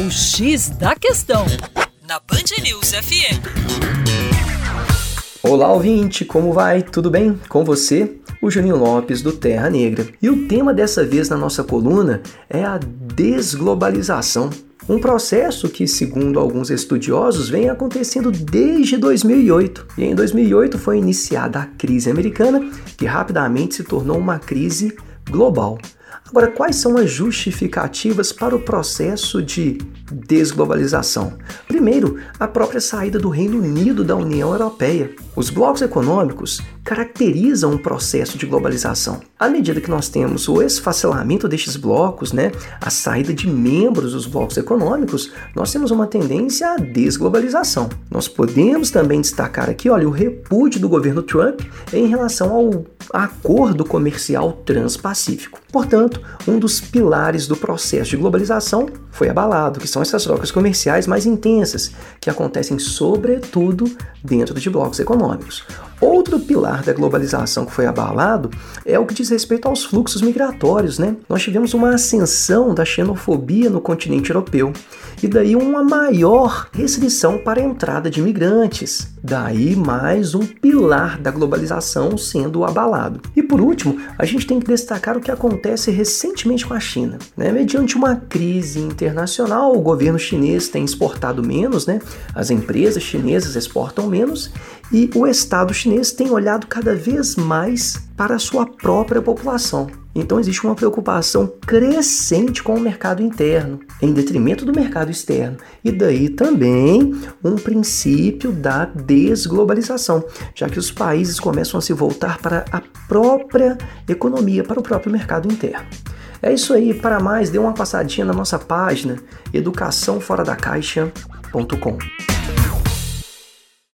O X da Questão, na Band News FM. Olá, ouvinte, como vai? Tudo bem com você? O Juninho Lopes do Terra Negra. E o tema dessa vez na nossa coluna é a desglobalização. Um processo que, segundo alguns estudiosos, vem acontecendo desde 2008. E em 2008 foi iniciada a crise americana, que rapidamente se tornou uma crise global. Agora, quais são as justificativas para o processo de desglobalização? Primeiro, a própria saída do Reino Unido da União Europeia. Os blocos econômicos caracterizam um processo de globalização. À medida que nós temos o esfacelamento destes blocos, né, a saída de membros dos blocos econômicos, nós temos uma tendência à desglobalização. Nós podemos também destacar aqui, olha, o repúdio do governo Trump em relação ao acordo comercial transpacífico. Portanto, um dos pilares do processo de globalização foi abalado, que são essas trocas comerciais mais intensas, que acontecem sobretudo dentro de blocos econômicos. economics Outro pilar da globalização que foi abalado é o que diz respeito aos fluxos migratórios, né? Nós tivemos uma ascensão da xenofobia no continente europeu e daí uma maior restrição para a entrada de imigrantes. Daí mais um pilar da globalização sendo abalado. E por último, a gente tem que destacar o que acontece recentemente com a China. Né? Mediante uma crise internacional, o governo chinês tem exportado menos, né? as empresas chinesas exportam menos e o Estado chinês tem olhado cada vez mais para a sua própria população. Então existe uma preocupação crescente com o mercado interno, em detrimento do mercado externo. E daí também um princípio da desglobalização, já que os países começam a se voltar para a própria economia, para o próprio mercado interno. É isso aí, para mais, dê uma passadinha na nossa página educaçãoforadacaixa.com.